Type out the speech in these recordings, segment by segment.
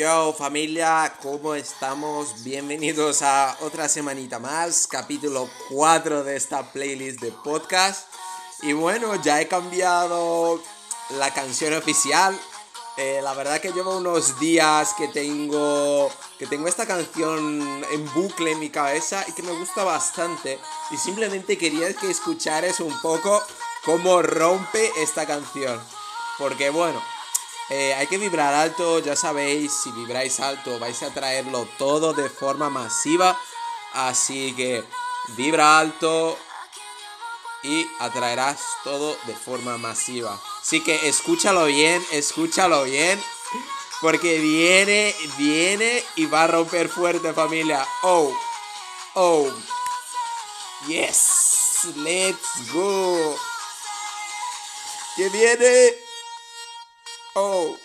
Yo familia, ¿cómo estamos? Bienvenidos a otra semanita más, capítulo 4 de esta playlist de podcast. Y bueno, ya he cambiado la canción oficial. Eh, la verdad que llevo unos días que tengo que tengo esta canción en bucle en mi cabeza y que me gusta bastante. Y simplemente quería que escucharas un poco cómo rompe esta canción. Porque bueno, eh, hay que vibrar alto, ya sabéis, si vibráis alto vais a traerlo todo de forma masiva. Así que vibra alto y atraerás todo de forma masiva. Así que escúchalo bien, escúchalo bien. Porque viene, viene y va a romper fuerte familia. Oh, oh. Yes, let's go. Que viene. Oh.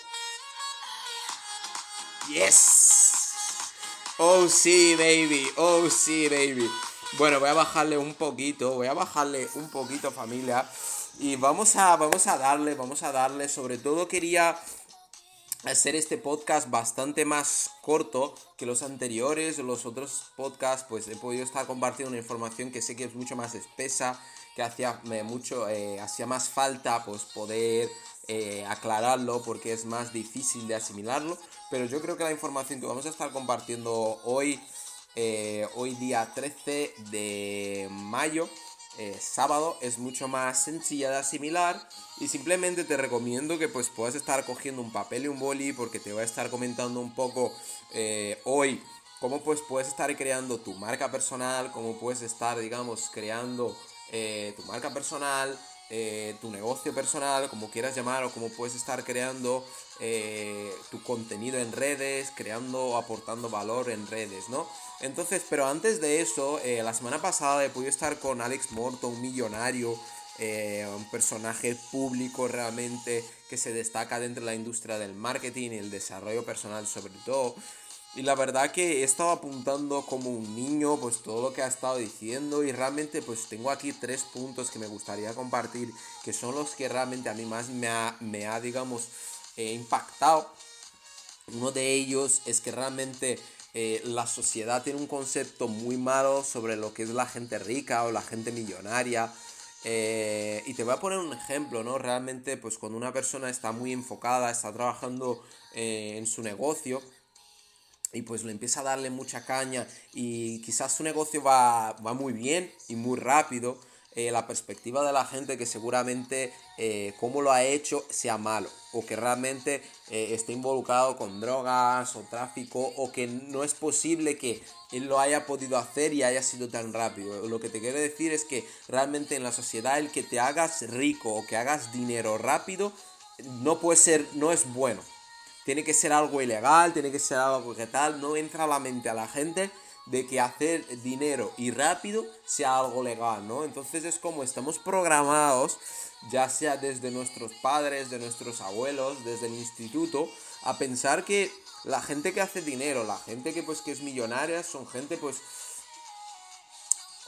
Yes. Oh sí, baby. Oh sí, baby. Bueno, voy a bajarle un poquito, voy a bajarle un poquito, familia. Y vamos a, vamos a darle, vamos a darle. Sobre todo quería hacer este podcast bastante más corto que los anteriores. Los otros podcasts, pues he podido estar compartiendo una información que sé que es mucho más espesa, que hacía eh, mucho, eh, hacía más falta, pues poder eh, aclararlo porque es más difícil de asimilarlo. Pero yo creo que la información que vamos a estar compartiendo hoy, eh, hoy día 13 de mayo, eh, sábado, es mucho más sencilla de asimilar. Y simplemente te recomiendo que pues puedas estar cogiendo un papel y un boli porque te voy a estar comentando un poco hoy cómo pues puedes estar creando tu marca personal, cómo puedes estar, digamos, creando tu marca personal, eh, tu negocio personal, como quieras llamar, o cómo puedes estar creando eh, tu contenido en redes, creando o aportando valor en redes, ¿no? Entonces, pero antes de eso, eh, la semana pasada he podido estar con Alex Morton, un millonario, un personaje público realmente que se destaca dentro de la industria del marketing y el desarrollo personal sobre todo. Y la verdad que he estado apuntando como un niño pues todo lo que ha estado diciendo y realmente pues tengo aquí tres puntos que me gustaría compartir que son los que realmente a mí más me ha, me ha digamos eh, impactado. Uno de ellos es que realmente eh, la sociedad tiene un concepto muy malo sobre lo que es la gente rica o la gente millonaria. Eh, y te voy a poner un ejemplo, ¿no? Realmente, pues cuando una persona está muy enfocada, está trabajando en su negocio, y pues le empieza a darle mucha caña y quizás su negocio va, va muy bien y muy rápido, eh, la perspectiva de la gente que seguramente eh, cómo lo ha hecho sea malo o que realmente eh, esté involucrado con drogas o tráfico o que no es posible que él lo haya podido hacer y haya sido tan rápido. Lo que te quiero decir es que realmente en la sociedad el que te hagas rico o que hagas dinero rápido no puede ser, no es bueno tiene que ser algo ilegal, tiene que ser algo que tal, no entra a la mente a la gente de que hacer dinero y rápido sea algo legal, ¿no? Entonces es como estamos programados, ya sea desde nuestros padres, de nuestros abuelos, desde el instituto, a pensar que la gente que hace dinero, la gente que pues que es millonaria, son gente pues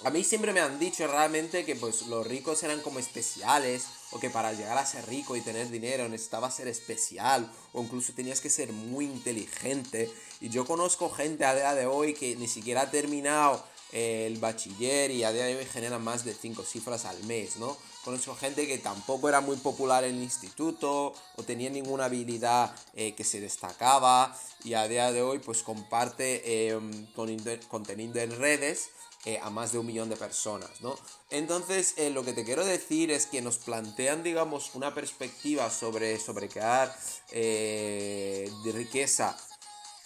a mí siempre me han dicho realmente que pues los ricos eran como especiales o que para llegar a ser rico y tener dinero necesitabas ser especial o incluso tenías que ser muy inteligente y yo conozco gente a día de hoy que ni siquiera ha terminado eh, el bachiller y a día de hoy genera más de 5 cifras al mes, ¿no? Conozco gente que tampoco era muy popular en el instituto o tenía ninguna habilidad eh, que se destacaba y a día de hoy pues comparte eh, con contenido en redes eh, a más de un millón de personas, ¿no? Entonces, eh, lo que te quiero decir es que nos plantean, digamos, una perspectiva sobre, sobre crear de riqueza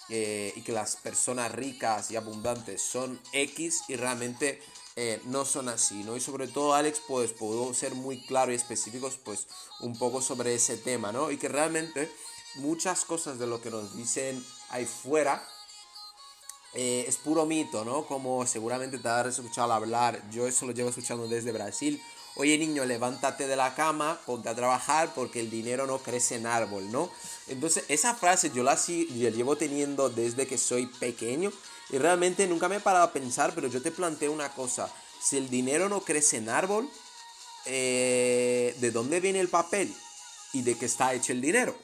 y que las personas ricas y abundantes son X y realmente eh, no son así, ¿no? Y sobre todo, Alex, pues puedo ser muy claro y específicos, pues un poco sobre ese tema, ¿no? Y que realmente muchas cosas de lo que nos dicen ahí fuera eh, es puro mito, ¿no? Como seguramente te habrás escuchado hablar, yo eso lo llevo escuchando desde Brasil. Oye niño, levántate de la cama, ponte a trabajar porque el dinero no crece en árbol, ¿no? Entonces esa frase yo la, sí- la llevo teniendo desde que soy pequeño y realmente nunca me he parado a pensar, pero yo te planteo una cosa, si el dinero no crece en árbol, eh, ¿de dónde viene el papel? ¿Y de qué está hecho el dinero?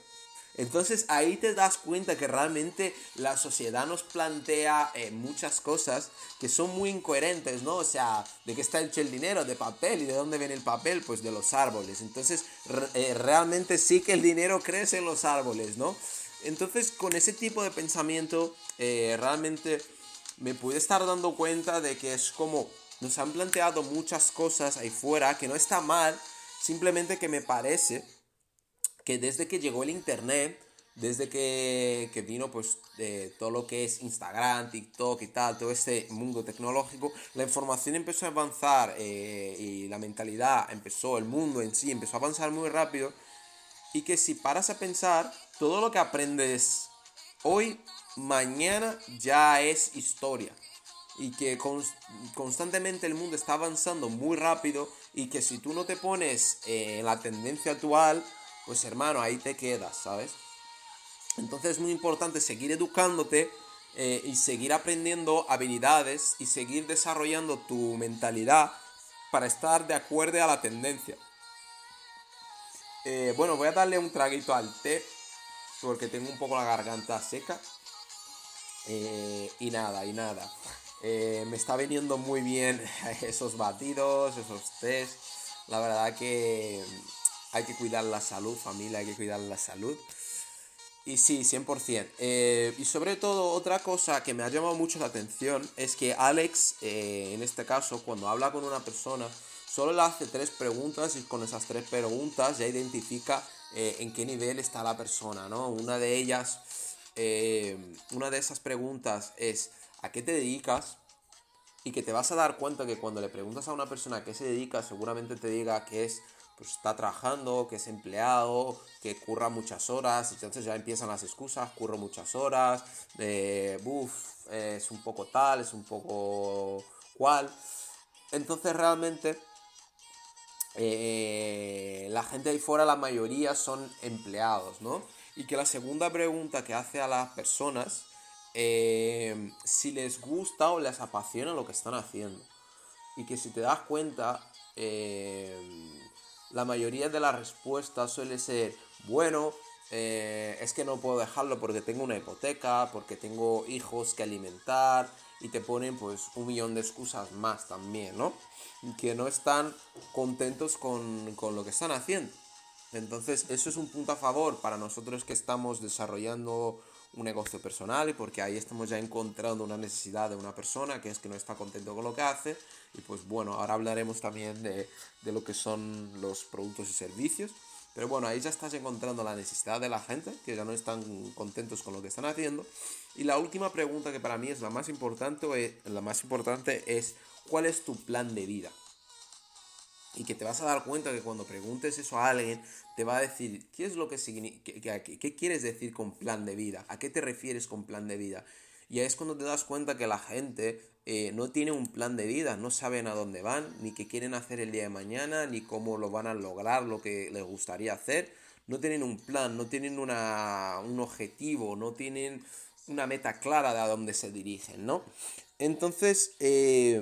Entonces ahí te das cuenta que realmente la sociedad nos plantea eh, muchas cosas que son muy incoherentes, ¿no? O sea, ¿de qué está hecho el dinero? De papel. ¿Y de dónde viene el papel? Pues de los árboles. Entonces eh, realmente sí que el dinero crece en los árboles, ¿no? Entonces con ese tipo de pensamiento realmente me pude estar dando cuenta de que es como nos han planteado muchas cosas ahí fuera que no está mal, simplemente que me parece que desde que llegó el internet, desde que, que vino pues todo lo que es Instagram, TikTok y tal, todo este mundo tecnológico, la información empezó a avanzar eh, y la mentalidad empezó, el mundo en sí empezó a avanzar muy rápido y que si paras a pensar, todo lo que aprendes hoy, mañana ya es historia. Y que cons- constantemente el mundo está avanzando muy rápido y que si tú no te pones eh, en la tendencia actual, pues hermano, ahí te quedas, ¿sabes? Entonces es muy importante seguir educándote eh, y seguir aprendiendo habilidades y seguir desarrollando tu mentalidad para estar de acuerdo a la tendencia. Eh, bueno, voy a darle un traguito al té porque tengo un poco la garganta seca. Eh, y nada, y nada. Eh, me está viniendo muy bien esos batidos, esos tés. La verdad que hay que cuidar la salud, familia, hay que cuidar la salud. Y sí, 100%. Eh, y sobre todo, otra cosa que me ha llamado mucho la atención es que Alex, eh, en este caso, cuando habla con una persona, solo le hace tres preguntas y con esas tres preguntas ya identifica en qué nivel está la persona, ¿no? Una de ellas, eh, una de esas preguntas es, ¿a qué te dedicas? y que te vas a dar cuenta que cuando le preguntas a una persona a qué se dedica, seguramente te diga que es, pues está trabajando, que es empleado, que curra muchas horas, entonces ya empiezan las excusas, curro muchas horas, de, buf, es un poco tal, es un poco cual. Entonces realmente eh, la gente ahí fuera, la mayoría son empleados, ¿no? Y que la segunda pregunta que hace a las personas, eh, si les gusta o les apasiona lo que están haciendo. Y que si te das cuenta, eh, la mayoría de las respuestas suele ser, bueno, eh, es que no puedo dejarlo porque tengo una hipoteca, porque tengo hijos que alimentar, y te ponen pues un millón de excusas más también, ¿no? Que no están contentos con, con lo que están haciendo. Entonces, eso es un punto a favor para nosotros que estamos desarrollando un negocio personal y porque ahí estamos ya encontrando una necesidad de una persona que es que no está contento con lo que hace y pues bueno, ahora hablaremos también de, de lo que son los productos y servicios. Pero bueno, ahí ya estás encontrando la necesidad de la gente, que ya no están contentos con lo que están haciendo. Y la última pregunta que para mí es la más importante, eh, la más importante es ¿cuál es tu plan de vida? Y que te vas a dar cuenta que cuando preguntes eso a alguien, te va a decir, ¿qué es lo que significa? ¿Qué, quieres decir con plan de vida? ¿A qué te refieres con plan de vida? Y ahí es cuando te das cuenta que la gente eh, no tiene un plan de vida, no saben a dónde van, ni qué quieren hacer el día de mañana, ni cómo lo van a lograr, lo que les gustaría hacer. No tienen un plan, no tienen una, un objetivo, no tienen una meta clara de a dónde se dirigen, ¿no? Entonces, eh,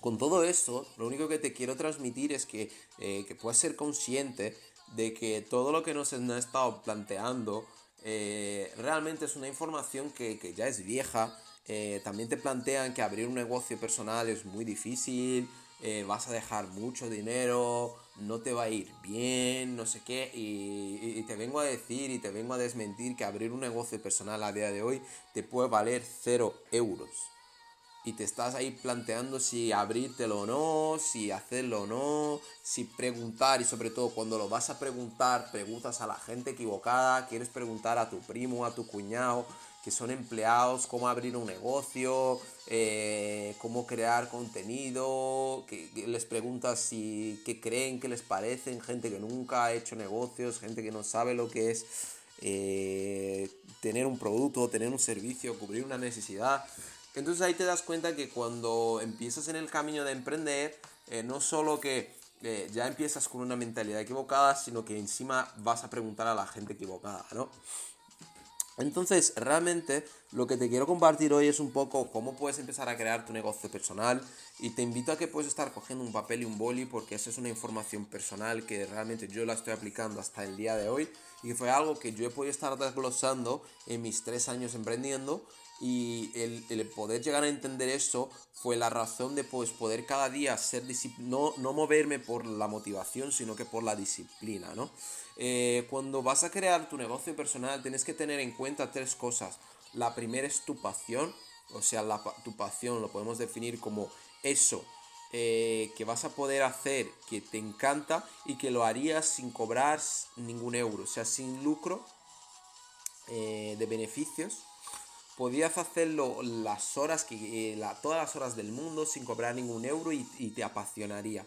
con todo esto, lo único que te quiero transmitir es que, eh, que ser consciente de que todo lo que nos han estado planteando eh, realmente es una información que, que ya es vieja. Eh, también te plantean que abrir un negocio personal es muy difícil, eh, vas a dejar mucho dinero, no te va a ir bien, no sé qué. Y te vengo a decir y te vengo a desmentir que abrir un negocio personal a día de hoy te puede valer cero euros y te estás ahí planteando si abrírtelo o no, si hacerlo o no, si preguntar y sobre todo cuando lo vas a preguntar, preguntas a la gente equivocada, quieres preguntar a tu primo, a tu cuñado que son empleados, cómo abrir un negocio, eh, cómo crear contenido, les preguntas si qué creen, qué les parecen, gente que nunca ha hecho negocios, gente que no sabe lo que es eh, tener un producto, tener un servicio, cubrir una necesidad. Entonces ahí te das cuenta que cuando empiezas en el camino de emprender, eh, no solo que eh, ya empiezas con una mentalidad equivocada, sino que encima vas a preguntar a la gente equivocada, ¿no? Entonces, realmente lo que te quiero compartir hoy es un poco cómo puedes empezar a crear tu negocio personal. Y te invito a que puedes estar cogiendo un papel y un boli porque esa es una información personal que realmente yo la estoy aplicando hasta el día de hoy. Y fue algo que yo he podido estar desglosando en mis tres años emprendiendo y el, poder llegar a entender eso fue la razón de pues, poder cada día ser no, no moverme por la motivación, sino que por la disciplina, ¿no? Eh, cuando vas a crear tu negocio personal, tienes que tener en cuenta tres cosas. La primera es tu pasión, o sea, la tu pasión lo podemos definir como eso eh, que vas a poder hacer que te encanta y que lo harías sin cobrar ningún euro, o sea, sin lucro eh, de beneficios podías hacerlo las horas que eh, la- todas las horas del mundo sin cobrar ningún euro y, te apasionaría.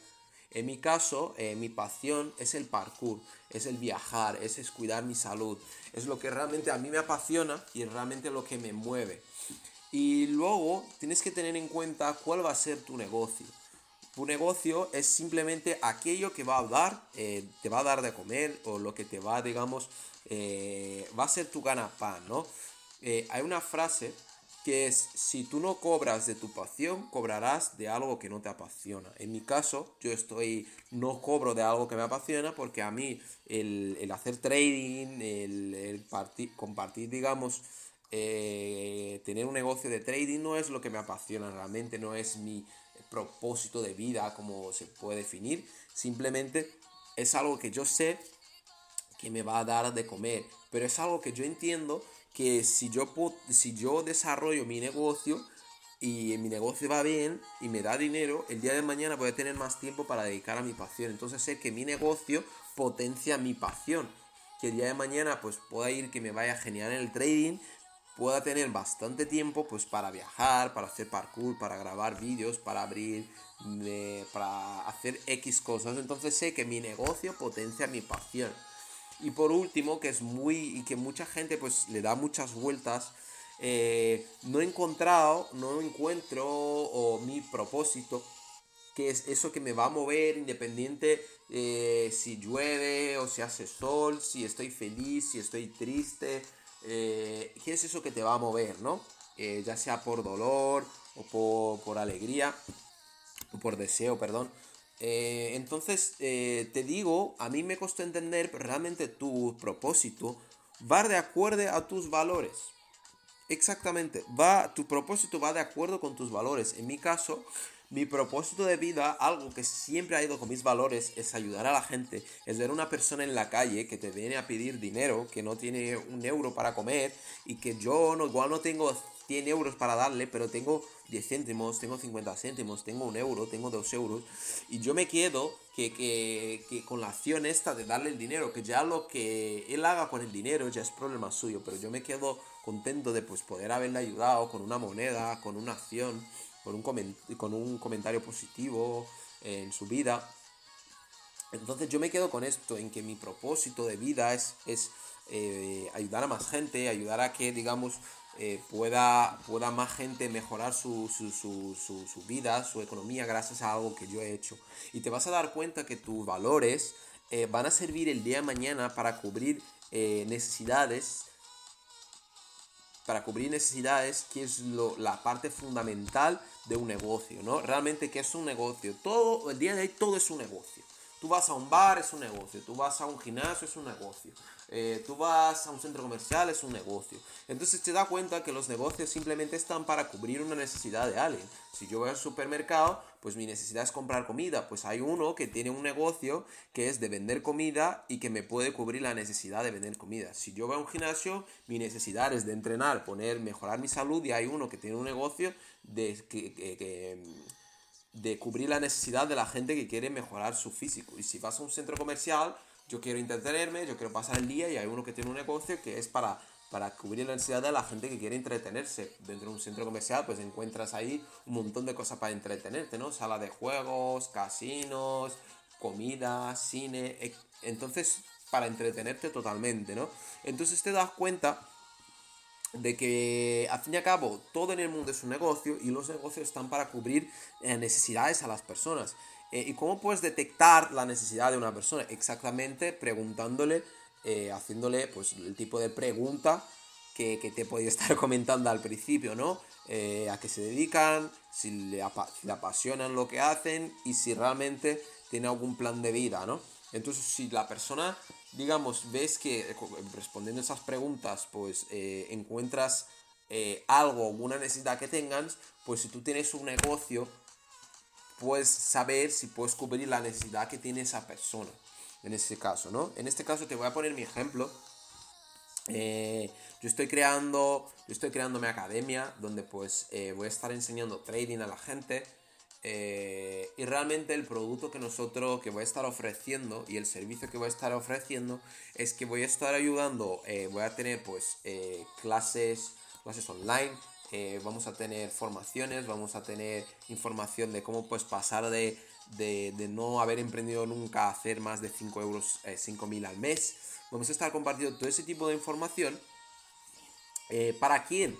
En mi caso, eh, mi pasión es el parkour, es el viajar, es, cuidar mi salud, es lo que realmente a mí me apasiona y es realmente lo que me mueve. Y luego tienes que tener en cuenta cuál va a ser tu negocio. Tu negocio es simplemente aquello que va a dar, eh, te va a dar de comer o lo que te va, digamos, va a ser tu gana-pan, ¿no? Eh, hay una frase que es, si tú no cobras de tu pasión, cobrarás de algo que no te apasiona. En mi caso, yo estoy, no cobro de algo que me apasiona porque a mí el, hacer trading, el, el parti- compartir, digamos, eh, tener un negocio de trading no es lo que me apasiona realmente, no es mi propósito de vida como se puede definir, simplemente es algo que yo sé que me va a dar de comer, pero es algo que yo entiendo que si yo, si yo desarrollo mi negocio y mi negocio va bien y me da dinero, el día de mañana voy a tener más tiempo para dedicar a mi pasión. Entonces sé que mi negocio potencia mi pasión. Que el día de mañana pues pueda ir que me vaya genial en el trading, pueda tener bastante tiempo pues para viajar, para hacer parkour, para grabar vídeos, para abrir, eh, para hacer X cosas. Entonces sé que mi negocio potencia mi pasión. Y por último, que es muy y que mucha gente pues le da muchas vueltas, eh, no he encontrado, no encuentro o mi propósito, que es eso que me va a mover independiente eh, si llueve o si hace sol, si estoy feliz, si estoy triste, eh, ¿qué es eso que te va a mover, no? Ya sea por dolor o por, por alegría, o por deseo, perdón. Eh, entonces, eh, te digo, a mí me costó entender, realmente tu propósito va de acuerdo a tus valores. Exactamente, va, tu propósito va de acuerdo con tus valores. En mi caso, mi propósito de vida, algo que siempre ha ido con mis valores, es ayudar a la gente. Es ver una persona en la calle que te viene a pedir dinero, que no tiene un euro para comer y que yo no, igual no tengo 100 euros para darle, pero tengo 10 céntimos, tengo 50 céntimos, tengo un euro, tengo 2 euros. Y yo me quedo que, que, que con la acción esta de darle el dinero, que ya lo que él haga con el dinero ya es problema suyo, pero yo me quedo contento de pues poder haberle ayudado con una moneda, con una acción, con un, comen- con un comentario positivo en su vida. Entonces yo me quedo con esto, en que mi propósito de vida es, es eh, ayudar a más gente, ayudar a que, digamos, eh, pueda, pueda más gente mejorar su, su, su, su, vida, su economía, gracias a algo que yo he hecho. Y te vas a dar cuenta que tus valores eh, van a servir el día de mañana para cubrir eh, necesidades para cubrir necesidades, que es la parte fundamental de un negocio, ¿no? Realmente, ¿qué es un negocio? Todo, el día de hoy, todo es un negocio. Tú vas a un bar, es un negocio. Tú vas a un gimnasio, es un negocio. Eh, tú vas a un centro comercial, es un negocio. Entonces te das cuenta que los negocios simplemente están para cubrir una necesidad de alguien. Si yo voy al supermercado, pues mi necesidad es comprar comida. Pues hay uno que tiene un negocio que es de vender comida y que me puede cubrir la necesidad de vender comida. Si yo voy a un gimnasio, mi necesidad es de entrenar, poner, mejorar mi salud y hay uno que tiene un negocio de que- de cubrir la necesidad de la gente que quiere mejorar su físico. Y si vas a un centro comercial, yo quiero entretenerme, yo quiero pasar el día y hay uno que tiene un negocio que es para para cubrir la necesidad de la gente que quiere entretenerse. Dentro de un centro comercial, pues encuentras ahí un montón de cosas para entretenerte, ¿no? Sala de juegos, casinos, comida, cine. e- Entonces, para entretenerte totalmente, ¿no? Entonces te das cuenta de que al fin y al cabo todo en el mundo es un negocio y los negocios están para cubrir eh, necesidades a las personas. Eh, ¿Y cómo puedes detectar la necesidad de una persona? Exactamente preguntándole, eh, haciéndole pues el tipo de pregunta que, que te podía estar comentando al principio, ¿no? Eh, a qué se dedican, si le, apa- si le apasionan lo que hacen y si realmente tiene algún plan de vida, ¿no? Entonces, si la persona, digamos, ves que eh, respondiendo esas preguntas, pues eh, encuentras eh, algo, alguna necesidad que tengas, pues si tú tienes un negocio, puedes saber si puedes cubrir la necesidad que tiene esa persona. En ese caso, ¿no? En este caso te voy a poner mi ejemplo. Eh, yo estoy creando, yo estoy creando mi academia donde pues eh, voy a estar enseñando trading a la gente eh, y realmente el producto que nosotros que voy a estar ofreciendo y el servicio que voy a estar ofreciendo es que voy a estar ayudando, voy a tener pues clases, clases online, eh, vamos a tener formaciones, vamos a tener información de cómo pues pasar de, de, no haber emprendido nunca a hacer más de 5 euros, eh, 5.000 al mes. Vamos a estar compartiendo todo ese tipo de información. Eh, ¿Para quién?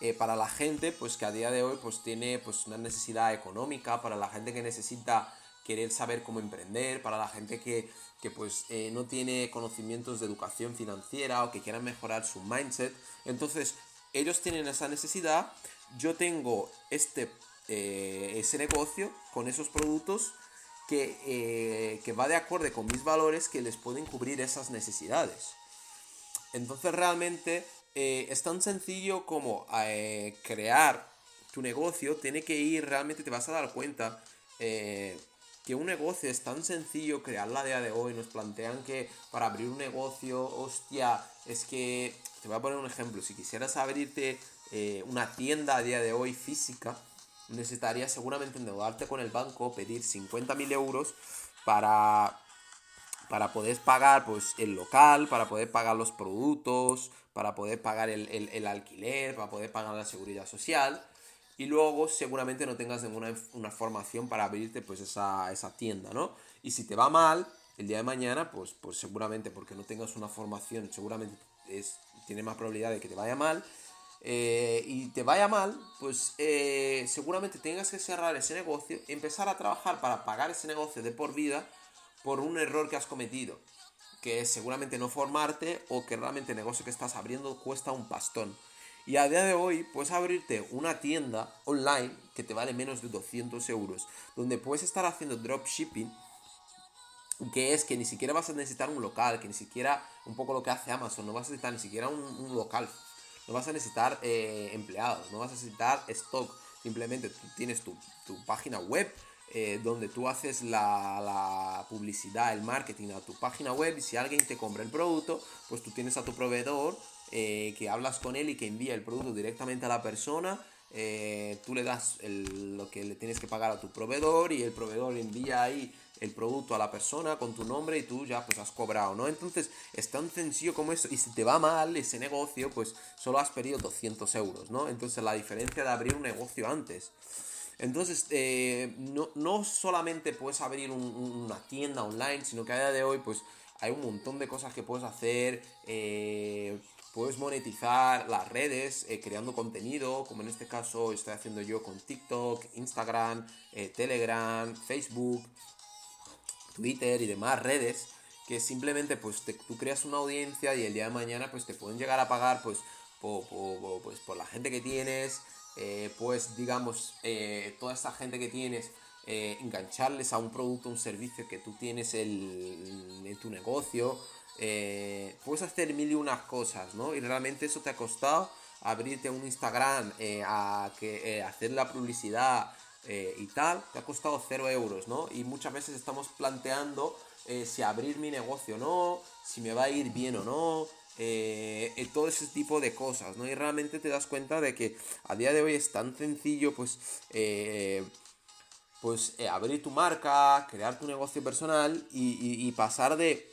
Eh, para la gente pues que a día de hoy pues tiene pues una necesidad económica, para la gente que necesita querer saber cómo emprender, para la gente que, que, pues no tiene conocimientos de educación financiera o que quieran mejorar su mindset. Entonces ellos tienen esa necesidad, yo tengo este, eh, ese negocio con esos productos que, eh, que va de acuerdo con mis valores que les pueden cubrir esas necesidades. Entonces realmente eh, es tan sencillo como crear tu negocio, tiene que ir, realmente te vas a dar cuenta que un negocio es tan sencillo crearla a día de hoy. Nos plantean que para abrir un negocio, hostia, es que, te voy a poner un ejemplo, si quisieras abrirte eh, una tienda a día de hoy física, necesitarías seguramente endeudarte con el banco, pedir 50.000 euros para para poder pagar pues el local, para poder pagar los productos, para poder pagar el, el- el alquiler, para poder pagar la seguridad social. Y luego seguramente no tengas ninguna una formación para abrirte pues esa, esa tienda, ¿no? Y si te va mal, el día de mañana, pues, pues seguramente porque no tengas una formación, seguramente es, tiene más probabilidad de que te vaya mal. eh, y te vaya mal, pues eh, seguramente tengas que cerrar ese negocio, empezar a trabajar para pagar ese negocio de por vida por un error que has cometido, que es seguramente no formarte o que realmente el negocio que estás abriendo cuesta un pastón. Y a día de hoy puedes abrirte una tienda online que te vale menos de 200 euros, donde puedes estar haciendo dropshipping, que es que ni siquiera vas a necesitar un local, que ni siquiera un poco lo que hace Amazon, no vas a necesitar ni siquiera un, local, no vas a necesitar eh, empleados, no vas a necesitar stock, simplemente tú tienes tu, tu página web eh, donde tú haces la, publicidad, el marketing a tu página web y si alguien te compra el producto, pues tú tienes a tu proveedor eh, que hablas con él y que envía el producto directamente a la persona. tú le das lo que le tienes que pagar a tu proveedor y el proveedor envía ahí el producto a la persona con tu nombre y tú ya pues has cobrado, ¿no? Entonces es tan sencillo como eso y si te va mal ese negocio pues solo has perdido 200 euros, ¿no? Entonces la diferencia de abrir un negocio antes. Entonces, eh, no, no solamente puedes abrir un- un- una tienda online, sino que a día de hoy, pues hay un montón de cosas que puedes hacer. eh, puedes monetizar las redes eh, creando contenido, como en este caso estoy haciendo yo con TikTok, Instagram, Telegram, Facebook, Twitter y demás redes que simplemente pues te- tú creas una audiencia y el día de mañana pues te pueden llegar a pagar pues por, pues, por la gente que tienes eh, pues digamos eh, toda esta gente que tienes eh, engancharles a un producto un servicio que tú tienes el- en tu negocio puedes hacer mil y unas cosas no y realmente eso te ha costado abrirte un Instagram a que hacer la publicidad eh, y tal, te ha costado 0 euros, ¿no? Y muchas veces estamos planteando eh, si abrir mi negocio o no, si me va a ir bien o no, eh, todo ese tipo de cosas, ¿no? Y realmente te das cuenta de que a día de hoy es tan sencillo, pues, pues abrir tu marca, crear tu negocio personal y pasar de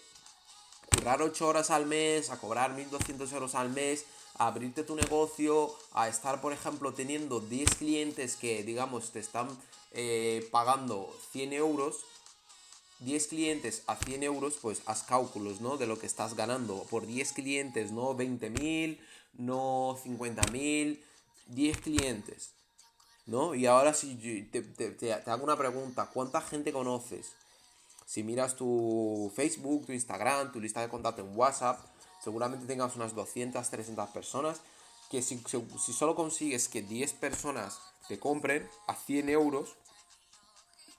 currar 8 horas al mes, a cobrar 1.200 euros al mes, abrirte tu negocio, a estar, por ejemplo, teniendo 10 clientes que, digamos, te están eh, pagando 100 euros, 10 clientes a 100 euros, pues haz cálculos, ¿no? De lo que estás ganando. Por 10 clientes, no 20.000, no 50.000, 10 clientes, ¿no? Y ahora si te- te- te hago una pregunta, ¿cuánta gente conoces? Si miras tu Facebook, tu Instagram, tu lista de contacto en WhatsApp, seguramente tengas unas 200, 300 personas que si, si- solo consigues que 10 personas te compren a 100 euros,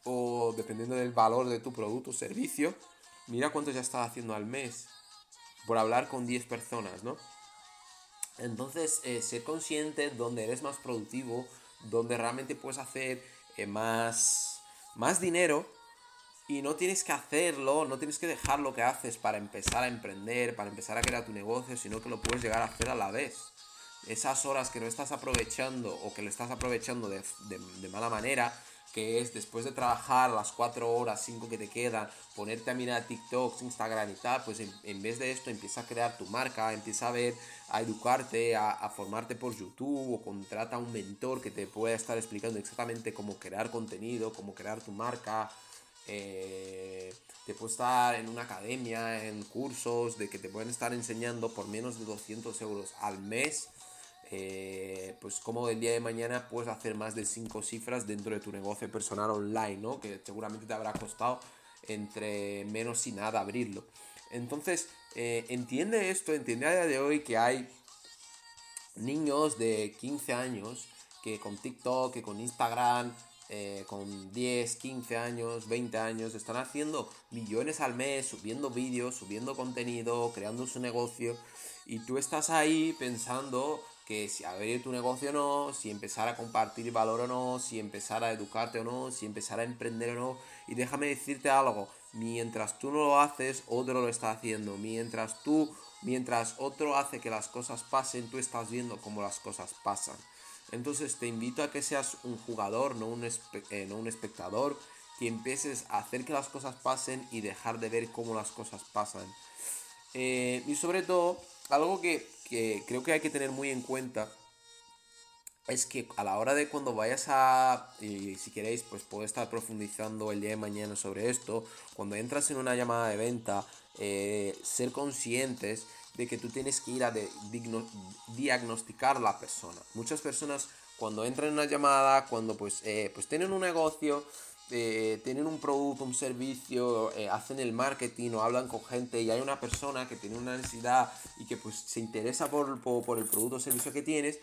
o dependiendo del valor de tu producto o servicio, mira cuánto ya estás haciendo al mes por hablar con 10 personas, ¿no? Entonces, eh, ser consciente donde eres más productivo, donde realmente puedes hacer eh, más, más dinero y no tienes que hacerlo, no tienes que dejar lo que haces para empezar a emprender, para empezar a crear tu negocio, sino que lo puedes llegar a hacer a la vez. Esas horas que no estás aprovechando o que lo estás aprovechando de, mala manera, que es después de trabajar las 4 horas, 5 que te quedan, ponerte a mirar TikToks, Instagram y tal, pues en, en vez de esto empieza a crear tu marca, empieza a ver, a educarte, a, a formarte por YouTube o contrata a un mentor que te pueda estar explicando exactamente cómo crear contenido, cómo crear tu marca, eh, te puede estar en una academia, en cursos, de que te pueden estar enseñando por menos de 200 euros al mes. eh, pues como el día de mañana puedes hacer más de 5 cifras dentro de tu negocio personal online, ¿no? Que seguramente te habrá costado entre menos y nada abrirlo. Entonces, eh, entiende esto, entiende a día de hoy que hay niños de 15 años que con TikTok, que con Instagram, eh, con 10, 15 años, 20 años, están haciendo millones al mes, subiendo vídeos, subiendo contenido, creando su negocio. Y tú estás ahí pensando que si abrir tu negocio o no, si empezar a compartir valor o no, si empezar a educarte o no, si empezar a emprender o no. Y déjame decirte algo, mientras tú no lo haces, otro lo está haciendo. Mientras tú, mientras otro hace que las cosas pasen, tú estás viendo cómo las cosas pasan. Entonces te invito a que seas un jugador, no un, eh, no un espectador, que empieces a hacer que las cosas pasen y dejar de ver cómo las cosas pasan. Eh, y sobre todo, algo que, que creo que hay que tener muy en cuenta es que a la hora de cuando vayas a, y si queréis, pues puedo estar profundizando el día de mañana sobre esto, cuando entras en una llamada de venta, eh, ser conscientes de que tú tienes que ir a de- digno- diagnosticar la persona. Muchas personas cuando entran en una llamada, cuando pues, eh, pues tienen un negocio, eh, tienen un producto, un servicio, eh, hacen el marketing o hablan con gente y hay una persona que tiene una necesidad y que pues se interesa por, por, el producto o servicio que tienes,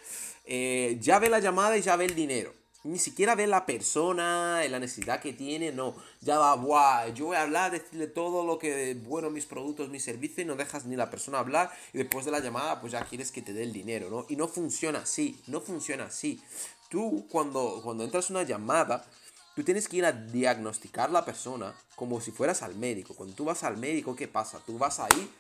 eh, ya ve la llamada y ya ve el dinero. Ni siquiera ve la persona, la necesidad que tiene, no. Ya va, buah, yo voy a hablar, decirle todo lo que, bueno, mis productos, mis servicios, y no dejas ni la persona hablar, y después de la llamada, pues ya quieres que te dé el dinero, ¿no? Y no funciona así, no funciona así. Tú, cuando, cuando entras una llamada, Tú tienes que ir a diagnosticar la persona como si fueras al médico. Cuando tú vas al médico, ¿qué pasa? Tú vas ahí,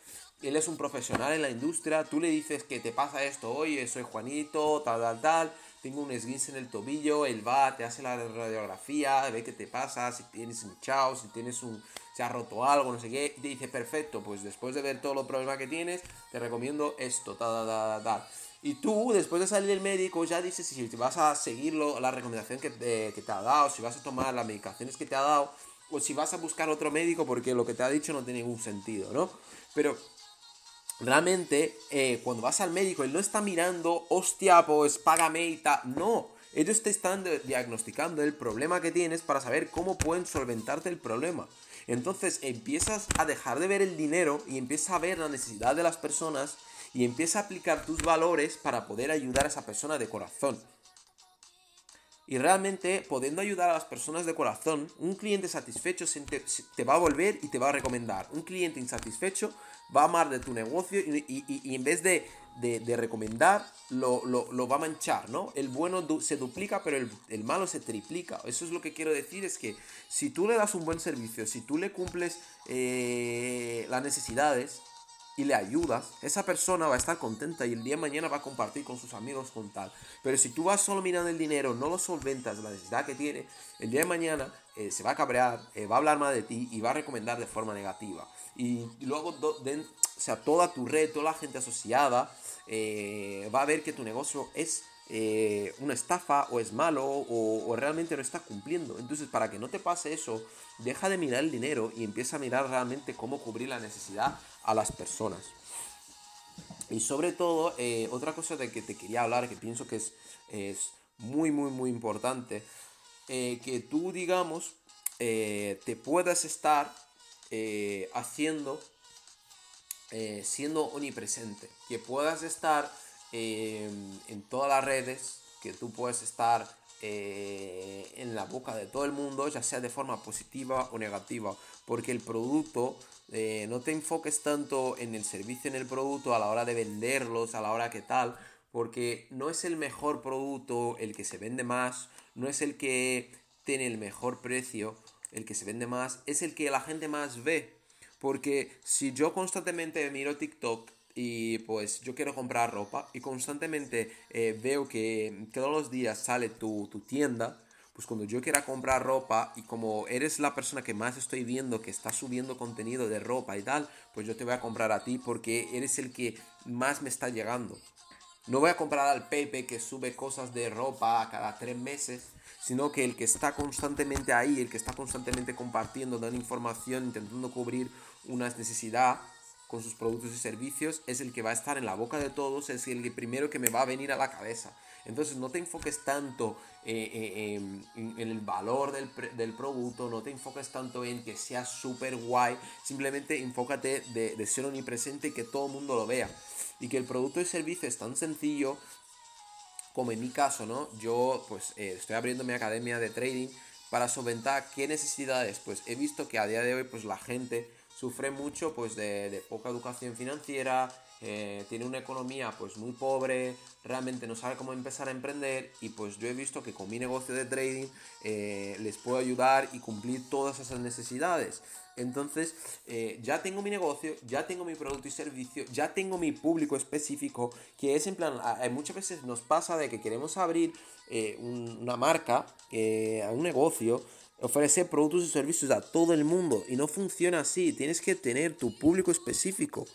él es un profesional en la industria, tú le dices que te pasa esto, oye, soy Juanito, tal, tal, tal, tengo un esguince en el tobillo, él va, te hace la radiografía, ve qué te pasa, si tienes hinchado, si tienes un, se ha roto algo, no sé qué, y te dice, perfecto, pues después de ver todos los problemas que tienes, te recomiendo esto, tal, tal, tal, tal. Y tú, después de salir del médico, ya dices si vas a seguir la recomendación que te, que te ha dado, si vas a tomar las medicaciones que te ha dado, o si vas a buscar otro médico porque lo que te ha dicho no tiene ningún sentido, ¿no? Pero realmente, eh, cuando vas al médico, él no está mirando, hostia, pues págame y tal. No, ellos te están diagnosticando el problema que tienes para saber cómo pueden solventarte el problema. Entonces empiezas a dejar de ver el dinero y empiezas a ver la necesidad de las personas y empiezas a aplicar tus valores para poder ayudar a esa persona de corazón. Y realmente, pudiendo ayudar a las personas de corazón, un cliente satisfecho te, va a volver y te va a recomendar. Un cliente insatisfecho va a amar de tu negocio y, en vez de, recomendar, lo, va a manchar, ¿no? El bueno se duplica, pero el, el malo se triplica. Eso es lo que quiero decir, es que si tú le das un buen servicio, si tú le cumples eh, las necesidades, y le ayudas, esa persona va a estar contenta y el día de mañana va a compartir con sus amigos con tal. Pero si tú vas solo mirando el dinero, no lo solventas, la necesidad que tiene, el día de mañana eh, se va a cabrear, eh, va a hablar mal de ti y va a recomendar de forma negativa. Y luego, sea, toda tu red, toda la gente asociada eh, va a ver que tu negocio es una estafa o es malo o, o realmente no está cumpliendo. Entonces, para que no te pase eso, deja de mirar el dinero y empieza a mirar realmente cómo cubrir la necesidad a las personas. Y sobre todo, eh, otra cosa de que te quería hablar, que pienso que es, es muy, muy, muy importante, eh, que tú, digamos, eh, te puedas estar haciendo, siendo omnipresente, que puedas estar en todas las redes, que tú puedes estar eh, en la boca de todo el mundo, ya sea de forma positiva o negativa, porque el producto, eh, no te enfoques tanto en el servicio, en el producto, a la hora de venderlos, a la hora que tal, porque no es el mejor producto el que se vende más, no es el que tiene el mejor precio, el que se vende más, es el que la gente más ve. Porque si yo constantemente miro TikTok y pues yo quiero comprar ropa y constantemente eh, veo que todos los días sale tu, tu tienda, pues cuando yo quiera comprar ropa y como eres la persona que más estoy viendo que está subiendo contenido de ropa y tal, pues yo te voy a comprar a ti porque eres el que más me está llegando. No voy a comprar al Pepe que sube cosas de ropa cada tres meses, sino que el que está constantemente ahí, el que está constantemente compartiendo, dando información, intentando cubrir una necesidad con sus productos y servicios, es el que va a estar en la boca de todos, es el que primero que me va a venir a la cabeza. Entonces no te enfoques tanto eh, eh, en, en el valor del, producto, no te enfoques tanto en que sea súper guay, simplemente enfócate de, de ser omnipresente y que todo el mundo lo vea. Y que el producto y servicio es tan sencillo como en mi caso, ¿no? Yo pues eh, estoy abriendo mi academia de trading para solventar qué necesidades. Pues he visto que a día de hoy pues la gente sufre mucho pues de, de poca educación financiera, eh, tiene una economía pues muy pobre, realmente no sabe cómo empezar a emprender y pues yo he visto que con mi negocio de trading eh, les puedo ayudar y cumplir todas esas necesidades. Entonces, eh, ya tengo mi negocio, ya tengo mi producto y servicio, ya tengo mi público específico, que es en plan, muchas veces nos pasa de que queremos abrir un- una marca, a un negocio, ofrecer productos y servicios a todo el mundo y no funciona así, tienes que tener tu público específico.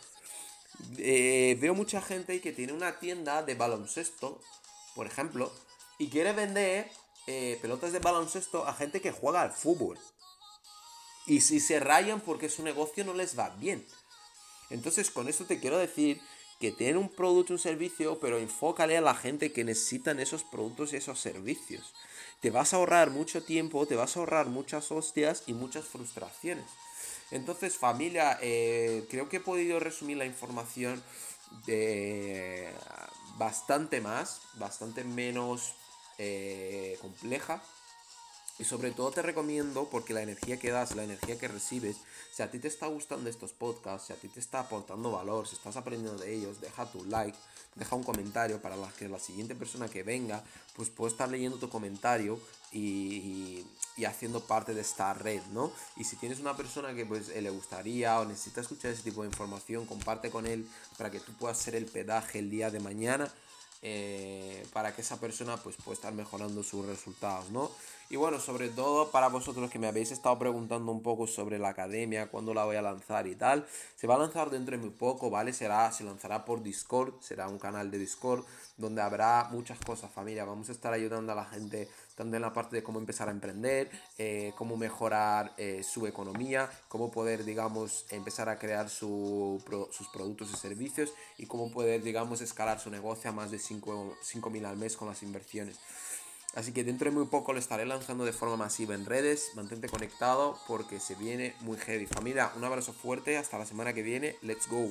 Eh, veo mucha gente que tiene una tienda de baloncesto, por ejemplo, y quiere vender eh, pelotas de baloncesto a gente que juega al fútbol. Y si se rayan porque su negocio no les va bien. Entonces, con esto te quiero decir que tiene un producto, un servicio, pero enfócale a la gente que necesitan esos productos y esos servicios. Te vas a ahorrar mucho tiempo, te vas a ahorrar muchas hostias y muchas frustraciones. Entonces, familia, eh, creo que he podido resumir la información de bastante más, bastante menos eh, compleja. Y sobre todo te recomiendo, porque la energía que das, la energía que recibes, si a ti te está gustando estos podcasts, si a ti te está aportando valor, si estás aprendiendo de ellos, deja tu like, deja un comentario para que la siguiente persona que venga, pues pueda estar leyendo tu comentario y, y- y haciendo parte de esta red, ¿no? Y si tienes una persona que pues eh, le gustaría o necesita escuchar ese tipo de información, comparte con él para que tú puedas ser el pedaje el día de mañana eh, para que esa persona pues pueda estar mejorando sus resultados, ¿no? Y bueno, sobre todo para vosotros que me habéis estado preguntando un poco sobre la academia, cuándo la voy a lanzar y tal, se va a lanzar dentro de muy poco, ¿vale? Será, se lanzará por Discord, será un canal de Discord donde habrá muchas cosas, familia. Vamos a estar ayudando a la gente tanto en la parte de cómo empezar a emprender, eh, cómo mejorar eh, su economía, cómo poder, digamos, empezar a crear sus productos y servicios y cómo poder, digamos, escalar su negocio a más de 5.000 al mes con las inversiones. Así que dentro de muy poco lo estaré lanzando de forma masiva en redes. Mantente conectado porque se viene muy heavy. Familia, un abrazo fuerte. Hasta la semana que viene. Let's go.